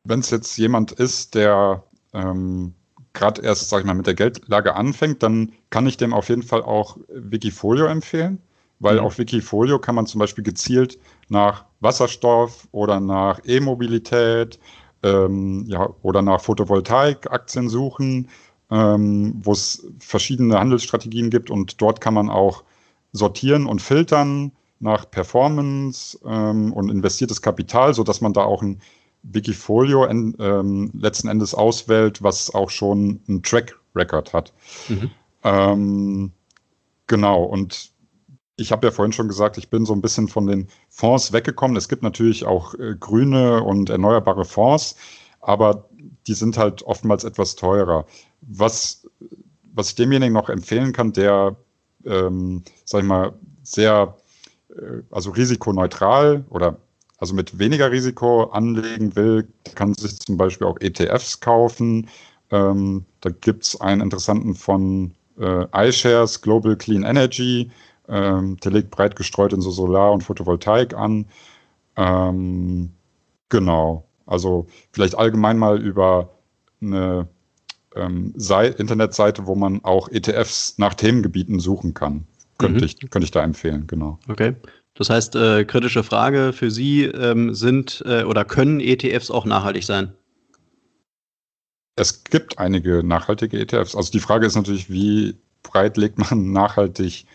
wenn es jetzt jemand ist, der ähm, gerade erst, sag ich mal, mit der Geldlage anfängt, dann kann ich dem auf jeden Fall auch Wikifolio empfehlen, weil mhm. auf Wikifolio kann man zum Beispiel gezielt nach Wasserstoff oder nach E-Mobilität ähm, ja, oder nach Photovoltaik-Aktien suchen, ähm, wo es verschiedene Handelsstrategien gibt und dort kann man auch sortieren und filtern nach Performance ähm, und investiertes Kapital, sodass man da auch ein Wikifolio en, ähm, letzten Endes auswählt, was auch schon ein Track Record hat. Mhm. Ähm, genau, und ich habe ja vorhin schon gesagt, ich bin so ein bisschen von den Fonds weggekommen. Es gibt natürlich auch äh, grüne und erneuerbare Fonds, aber die sind halt oftmals etwas teurer. Was, was ich demjenigen noch empfehlen kann, der, ähm, sag ich mal, sehr, äh, also risikoneutral oder also mit weniger Risiko anlegen will, kann sich zum Beispiel auch ETFs kaufen. Ähm, da gibt es einen interessanten von äh, iShares, Global Clean Energy. Ähm, der legt breit gestreut in so Solar- und Photovoltaik an. Ähm, genau. Also vielleicht allgemein mal über eine ähm, Internetseite, wo man auch ETFs nach Themengebieten suchen kann. Könnte, mhm. ich, könnte ich da empfehlen, genau. Okay. Das heißt, äh, kritische Frage für Sie, ähm, sind äh, oder können ETFs auch nachhaltig sein? Es gibt einige nachhaltige ETFs. Also die Frage ist natürlich, wie breit legt man nachhaltig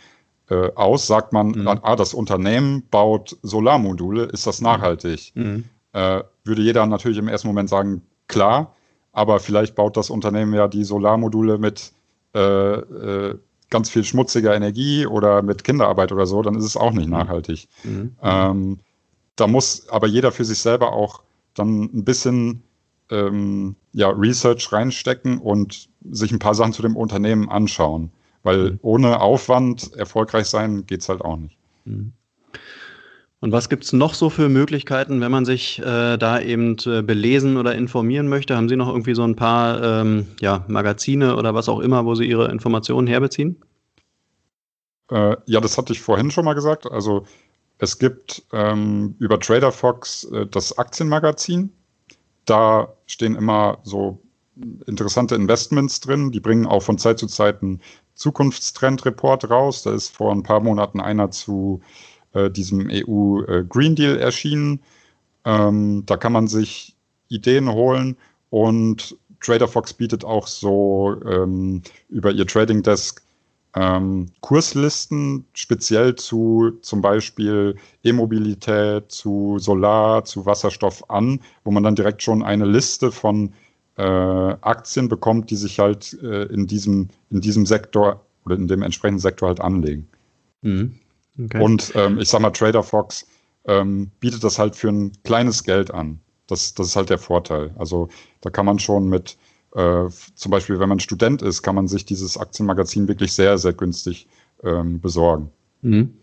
äh, aus? Sagt man, mhm. ah, das Unternehmen baut Solarmodule, ist das nachhaltig? Mhm. Äh, würde jeder natürlich im ersten Moment sagen, klar, aber vielleicht baut das Unternehmen ja die Solarmodule mit äh, äh, ganz viel schmutziger Energie oder mit Kinderarbeit oder so, dann ist es auch nicht mhm. nachhaltig. Mhm. Ähm, da muss aber jeder für sich selber auch dann ein bisschen ähm, ja, Research reinstecken und sich ein paar Sachen zu dem Unternehmen anschauen. Weil mhm. ohne Aufwand erfolgreich sein geht es halt auch nicht. Mhm. Und was gibt es noch so für Möglichkeiten, wenn man sich äh, da eben äh, belesen oder informieren möchte? Haben Sie noch irgendwie so ein paar ähm, ja, Magazine oder was auch immer, wo Sie Ihre Informationen herbeziehen? Äh, ja, das hatte ich vorhin schon mal gesagt. Also es gibt ähm, über Trader Fox äh, das Aktienmagazin. Da stehen immer so interessante Investments drin. Die bringen auch von Zeit zu Zeit einen Zukunftstrend-Report raus. Da ist vor ein paar Monaten einer zu äh, diesem EU äh, Green Deal erschienen. Ähm, da kann man sich Ideen holen und Trader Fox bietet auch so ähm, über ihr Trading Desk ähm, Kurslisten speziell zu zum Beispiel E-Mobilität, zu Solar, zu Wasserstoff an, wo man dann direkt schon eine Liste von äh, Aktien bekommt, die sich halt äh, in, diesem, in diesem Sektor oder in dem entsprechenden Sektor halt anlegen. Mhm. Okay. Und ähm, ich sag mal, Trader Fox ähm, bietet das halt für ein kleines Geld an. Das, das ist halt der Vorteil. Also da kann man schon mit äh, zum Beispiel, wenn man Student ist, kann man sich dieses Aktienmagazin wirklich sehr, sehr günstig ähm, besorgen. Mhm.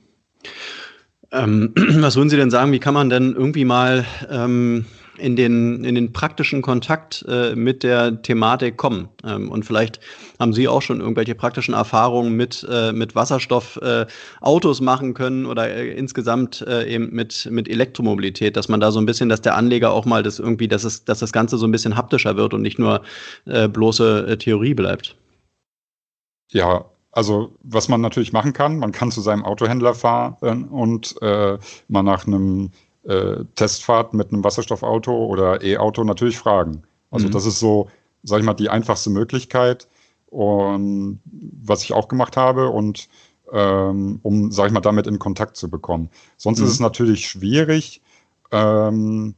Ähm, was würden Sie denn sagen, wie kann man denn irgendwie mal ähm, in den, in den praktischen Kontakt äh, mit der Thematik kommen. Ähm, und vielleicht haben Sie auch schon irgendwelche praktischen Erfahrungen mit, äh, mit Wasserstoffautos äh, machen können oder äh, insgesamt äh, eben mit, mit Elektromobilität, dass man da so ein bisschen, dass der Anleger auch mal das irgendwie, dass, es, dass das Ganze so ein bisschen haptischer wird und nicht nur äh, bloße Theorie bleibt. Ja, also was man natürlich machen kann, man kann zu seinem Autohändler fahren und mal nach einem äh, Testfahrt mit einem Wasserstoffauto oder E-Auto natürlich fragen. Also mhm. das ist so, sag ich mal, die einfachste Möglichkeit und was ich auch gemacht habe und ähm, um, sag ich mal, damit in Kontakt zu bekommen. Sonst mhm. ist es natürlich schwierig. Ähm,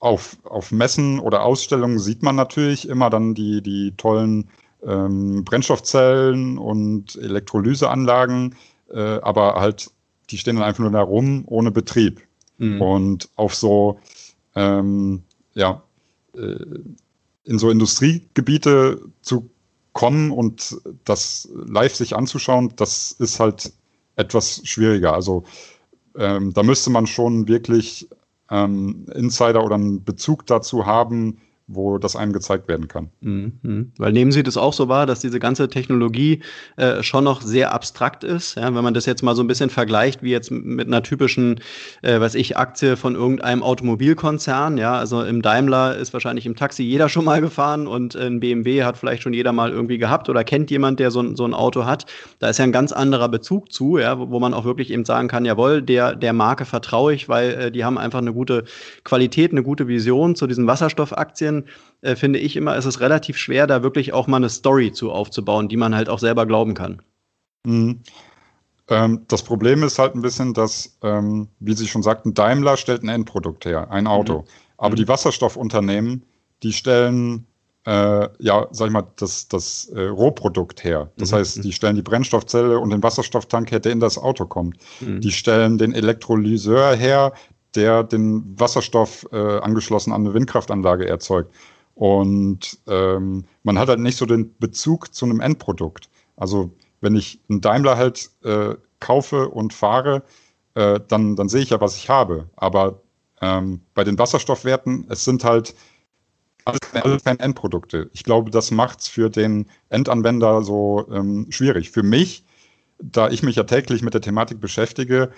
auf, auf Messen oder Ausstellungen sieht man natürlich immer dann die, die tollen ähm, Brennstoffzellen und Elektrolyseanlagen, äh, aber halt, die stehen dann einfach nur da rum ohne Betrieb. Mhm. Und auf so, ähm, ja, äh, in so Industriegebiete zu kommen und das live sich anzuschauen, das ist halt etwas schwieriger. Also ähm, da müsste man schon wirklich ähm, Insider oder einen Bezug dazu haben, wo das einem gezeigt werden kann. Mhm. Weil nehmen Sie das auch so wahr, dass diese ganze Technologie äh, schon noch sehr abstrakt ist. Ja? Wenn man das jetzt mal so ein bisschen vergleicht, wie jetzt mit einer typischen, äh, weiß ich, Aktie von irgendeinem Automobilkonzern. Ja, also im Daimler ist wahrscheinlich im Taxi jeder schon mal gefahren und ein BMW hat vielleicht schon jeder mal irgendwie gehabt oder kennt jemand, der so, so ein Auto hat. Da ist ja ein ganz anderer Bezug zu, ja, wo man auch wirklich eben sagen kann, jawohl, der, der Marke vertraue ich, weil äh, die haben einfach eine gute Qualität, eine gute Vision zu diesen Wasserstoffaktien äh, finde ich immer, ist es relativ schwer, da wirklich auch mal eine Story zu aufzubauen, die man halt auch selber glauben kann. Mhm. Ähm, das Problem ist halt ein bisschen, dass, ähm, wie Sie schon sagten, Daimler stellt ein Endprodukt her, ein Auto. Mhm. Aber mhm. die Wasserstoffunternehmen, die stellen äh, ja, sag ich mal, das, das äh, Rohprodukt her. Das mhm. heißt, die stellen die Brennstoffzelle und den Wasserstofftank her, der in das Auto kommt. Mhm. Die stellen den Elektrolyseur her, der den Wasserstoff äh, angeschlossen an eine Windkraftanlage erzeugt. Und ähm, man hat halt nicht so den Bezug zu einem Endprodukt. Also wenn ich einen Daimler halt äh, kaufe und fahre, äh, dann, dann sehe ich ja, was ich habe. Aber ähm, bei den Wasserstoffwerten, es sind halt alles, alles keine Endprodukte. Ich glaube, das macht es für den Endanwender so ähm, schwierig. Für mich, da ich mich ja täglich mit der Thematik beschäftige,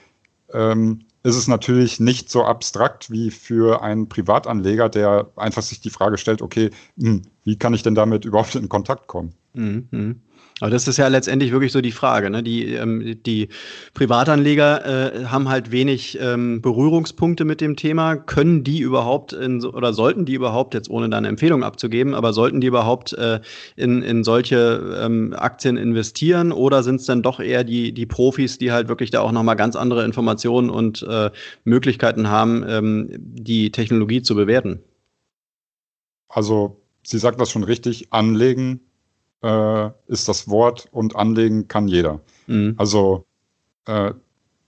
ähm, ist es natürlich nicht so abstrakt wie für einen Privatanleger, der einfach sich die Frage stellt, okay, hm, wie kann ich denn damit überhaupt in Kontakt kommen? Mhm. Aber das ist ja letztendlich wirklich so die Frage. Ne? Die, ähm, die Privatanleger äh, haben halt wenig ähm, Berührungspunkte mit dem Thema. Können die überhaupt in, oder sollten die überhaupt, jetzt ohne da eine Empfehlung abzugeben, aber sollten die überhaupt äh, in, in solche ähm, Aktien investieren oder sind es dann doch eher die, die Profis, die halt wirklich da auch nochmal ganz andere Informationen und äh, Möglichkeiten haben, ähm, die Technologie zu bewerten? Also, Sie sagt das schon richtig, anlegen äh, ist das Wort und anlegen kann jeder. Mhm. Also äh,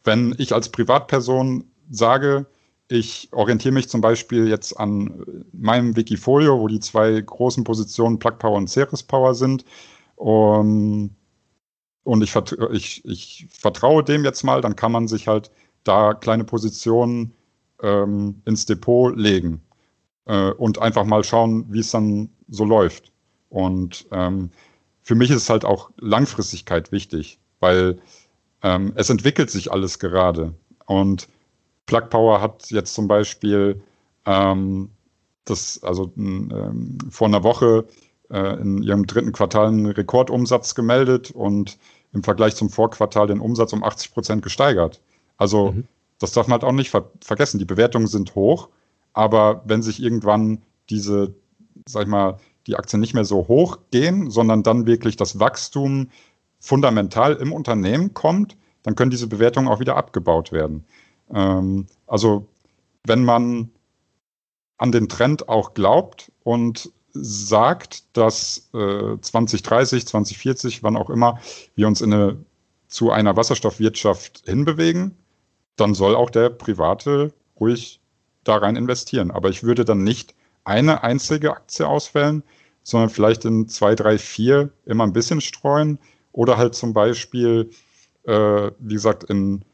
wenn ich als Privatperson sage, ich orientiere mich zum Beispiel jetzt an meinem Wikifolio, wo die zwei großen Positionen Plug Power und Ceres Power sind. Um, und ich, ich, ich, vertraue dem jetzt mal, dann kann man sich halt da kleine Positionen ähm, ins Depot legen äh, und einfach mal schauen, wie es dann so läuft. Und ähm, für mich ist halt auch Langfristigkeit wichtig, weil ähm, es entwickelt sich alles gerade. Und Plug Power hat jetzt zum Beispiel ähm, das, also ähm, vor einer Woche äh, in ihrem dritten Quartal einen Rekordumsatz gemeldet und im Vergleich zum Vorquartal den Umsatz um 80 Prozent gesteigert. Also mhm. das darf man halt auch nicht ver vergessen. Die Bewertungen sind hoch, aber wenn sich irgendwann diese, sag ich mal, die Aktien nicht mehr so hoch gehen, sondern dann wirklich das Wachstum fundamental im Unternehmen kommt, dann können diese Bewertungen auch wieder abgebaut werden. Ähm, also wenn man an den Trend auch glaubt und sagt, dass äh, 2030, 2040, wann auch immer, wir uns in eine, zu einer Wasserstoffwirtschaft hinbewegen, dann soll auch der Private ruhig da rein investieren. Aber ich würde dann nicht eine einzige Aktie auswählen, sondern vielleicht in zwei, drei, vier immer ein bisschen streuen oder halt zum Beispiel, äh, wie gesagt, in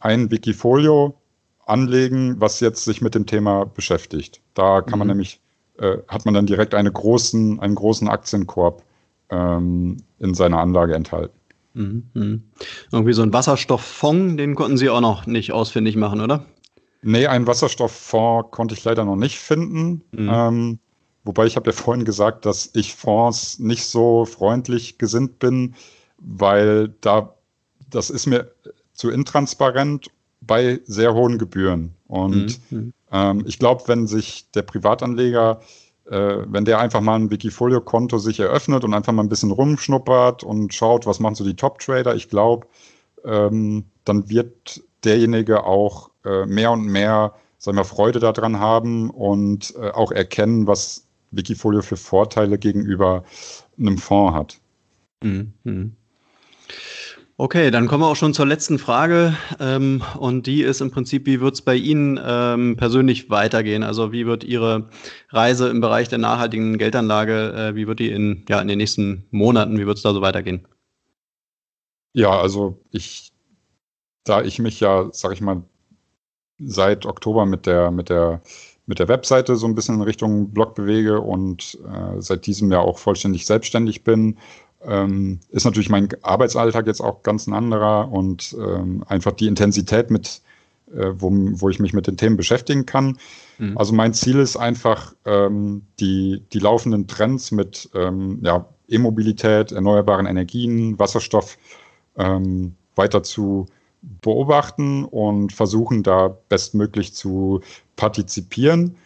ein Wikifolio anlegen, was jetzt sich mit dem Thema beschäftigt. Da kann mhm. man nämlich, äh, hat man dann direkt eine großen, einen großen Aktienkorb ähm, in seiner Anlage enthalten. Mhm. mhm. Irgendwie so ein Wasserstofffonds, den konnten Sie auch noch nicht ausfindig machen, oder? Nee, einen Wasserstofffonds konnte ich leider noch nicht finden. Mhm. Ähm, wobei ich habe ja vorhin gesagt, dass ich Fonds nicht so freundlich gesinnt bin, weil da das ist mir zu intransparent bei sehr hohen Gebühren. Und mhm. mhm. ähm, ich glaube, wenn sich der Privatanleger, äh, wenn der einfach mal ein Wikifolio-Konto sich eröffnet und einfach mal ein bisschen rumschnuppert und schaut, was machen so die Top-Trader, ich glaube, ähm, dann wird derjenige auch äh, mehr und mehr sagen wir, Freude daran haben und äh, auch erkennen, was Wikifolio für Vorteile gegenüber einem Fonds hat. Mhm. mhm. Okay, dann kommen wir auch schon zur letzten Frage. Ähm, und die ist im Prinzip, wie wird es bei Ihnen ähm, persönlich weitergehen? Also wie wird Ihre Reise im Bereich der nachhaltigen Geldanlage, äh, wie wird die in, ja, in den nächsten Monaten, wie wird es da so weitergehen? Ja, also ich, da ich mich ja, sag ich mal, seit Oktober mit der, mit der, mit der Webseite so ein bisschen in Richtung Blog bewege und äh, seit diesem Jahr auch vollständig selbstständig bin, ähm, ist natürlich mein Arbeitsalltag jetzt auch ganz ein anderer und ähm, einfach die Intensität mit, äh, wo, wo ich mich mit den Themen beschäftigen kann. Mhm. Also mein Ziel ist einfach, ähm, die, die laufenden Trends mit ähm, ja, E-Mobilität, erneuerbaren Energien, Wasserstoff ähm, weiter zu beobachten und versuchen da bestmöglich zu partizipieren.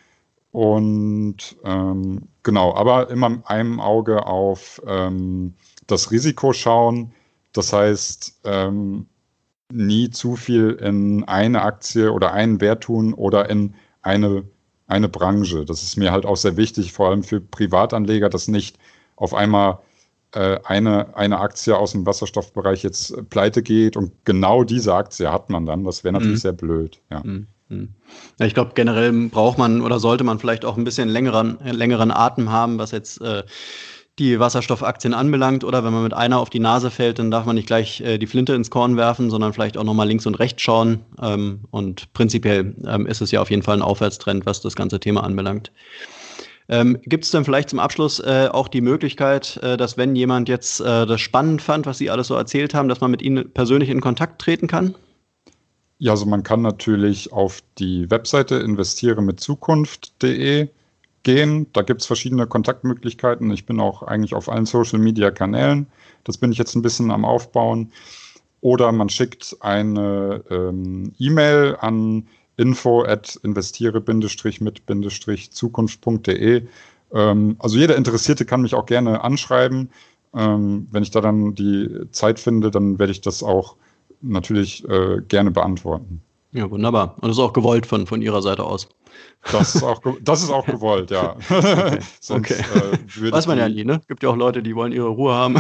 Und ähm, genau, aber immer mit einem Auge auf ähm, das Risiko schauen. Das heißt, ähm, nie zu viel in eine Aktie oder einen Wert tun oder in eine, eine Branche. Das ist mir halt auch sehr wichtig, vor allem für Privatanleger, dass nicht auf einmal eine, eine Aktie aus dem Wasserstoffbereich jetzt pleite geht und genau diese Aktie hat man dann. Das wäre natürlich mhm. sehr blöd. Ja. Mhm. Hm. Ja, ich glaube, generell braucht man oder sollte man vielleicht auch ein bisschen längeren, längeren Atem haben, was jetzt äh, die Wasserstoffaktien anbelangt. Oder wenn man mit einer auf die Nase fällt, dann darf man nicht gleich äh, die Flinte ins Korn werfen, sondern vielleicht auch nochmal links und rechts schauen. Ähm, und prinzipiell ähm, ist es ja auf jeden Fall ein Aufwärtstrend, was das ganze Thema anbelangt. Ähm, Gibt es dann vielleicht zum Abschluss äh, auch die Möglichkeit, äh, dass wenn jemand jetzt äh, das spannend fand, was Sie alles so erzählt haben, dass man mit Ihnen persönlich in Kontakt treten kann? Ja, also man kann natürlich auf die Webseite investiere mit Zukunft.de gehen. Da gibt es verschiedene Kontaktmöglichkeiten. Ich bin auch eigentlich auf allen Social-Media-Kanälen. Das bin ich jetzt ein bisschen am Aufbauen. Oder man schickt eine ähm, E-Mail an info at investiere-mit-zukunft.de. Ähm, also jeder Interessierte kann mich auch gerne anschreiben. Ähm, wenn ich da dann die Zeit finde, dann werde ich das auch natürlich äh, gerne beantworten. Ja, wunderbar. Und das ist auch gewollt von, von Ihrer Seite aus. Das ist auch, das ist auch gewollt, ja. Okay. Sonst, okay. Äh, Weiß man ja nie, ne? Gibt ja auch Leute, die wollen ihre Ruhe haben.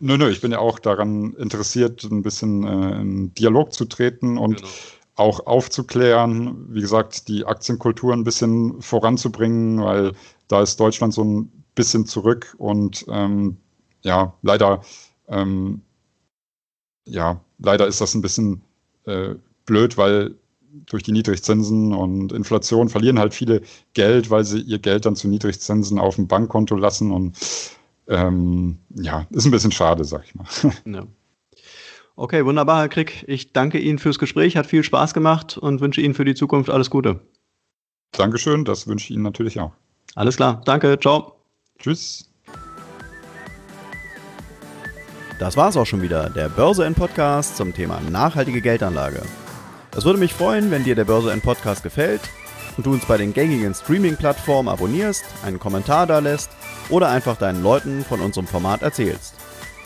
nö, nö, ich bin ja auch daran interessiert, ein bisschen äh, in Dialog zu treten und genau. Auch aufzuklären, wie gesagt, die Aktienkultur ein bisschen voranzubringen, weil da ist Deutschland so ein bisschen zurück und ähm, ja, leider ähm, ja, leider ist das ein bisschen äh, blöd, weil durch die Niedrigzinsen und Inflation verlieren halt viele Geld, weil sie ihr Geld dann zu Niedrigzinsen auf dem Bankkonto lassen und ähm, ja, ist ein bisschen schade, sag ich mal. Ja. Okay, wunderbar, Herr Krieg. Ich danke Ihnen fürs Gespräch, hat viel Spaß gemacht und wünsche Ihnen für die Zukunft alles Gute. Dankeschön, das wünsche ich Ihnen natürlich auch. Alles klar, danke, ciao. Tschüss. Das war's auch schon wieder, der Börse N Podcast zum Thema nachhaltige Geldanlage. Es würde mich freuen, wenn dir der Börse N Podcast gefällt und du uns bei den gängigen Streaming-Plattformen abonnierst, einen Kommentar da lässt oder einfach deinen Leuten von unserem Format erzählst.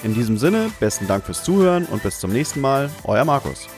In diesem Sinne, besten Dank fürs Zuhören und bis zum nächsten Mal, euer Markus.